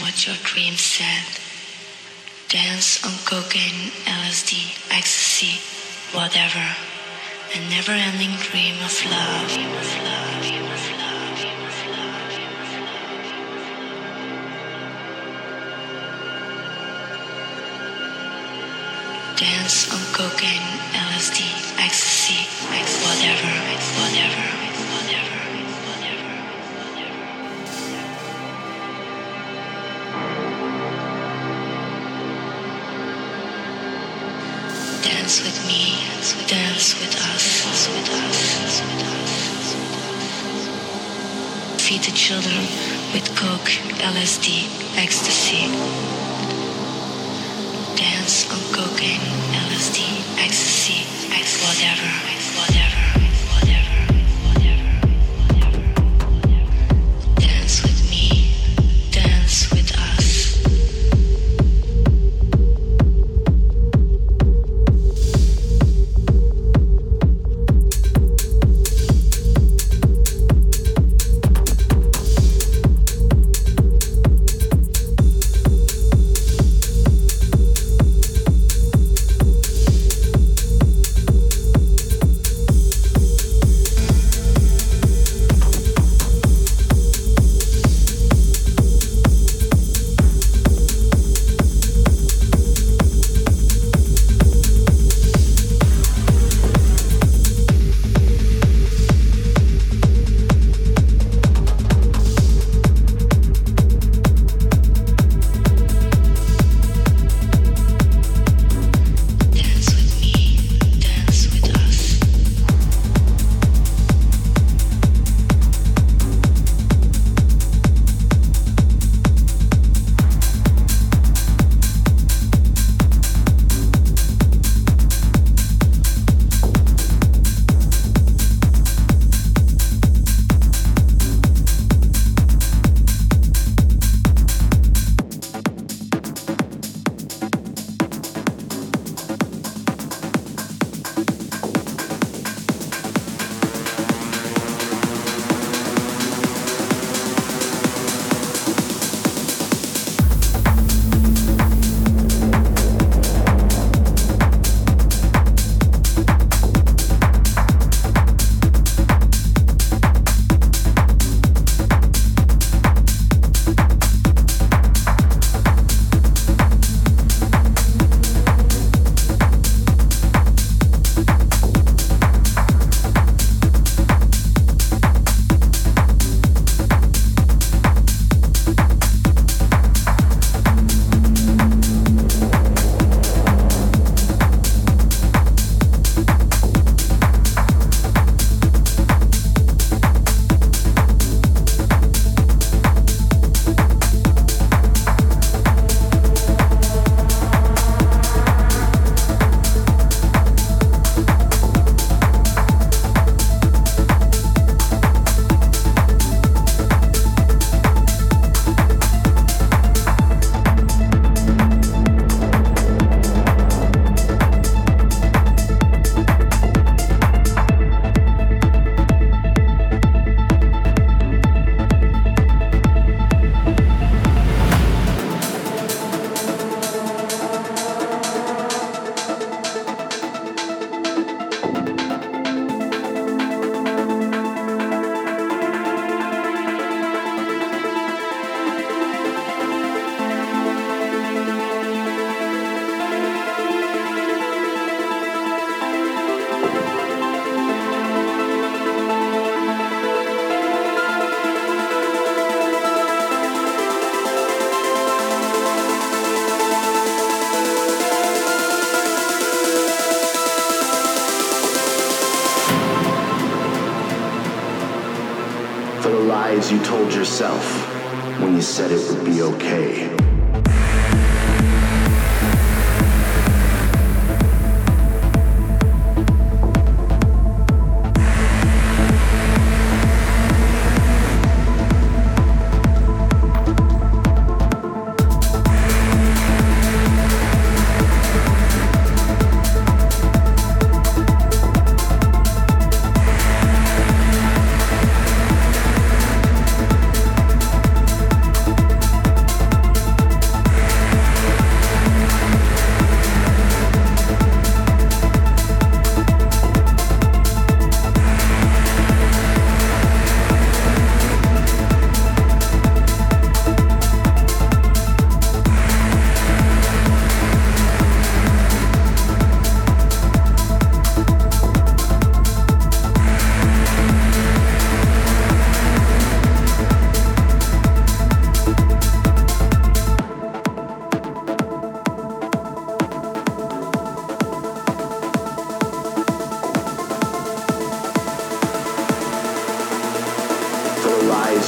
what your dream said. Dance on cocaine, LSD, ecstasy, whatever. A never ending dream of love. Dream of love. Love. Dream of love. Dance on cocaine, LSD, ecstasy, whatever, whatever. dance with me, dance with us, dance with us. Feed the children with coke, LSD, ecstasy. Dance on cocaine, LSD, ecstasy, ex whatever, whatever.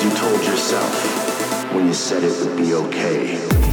you told yourself when you said it would be okay.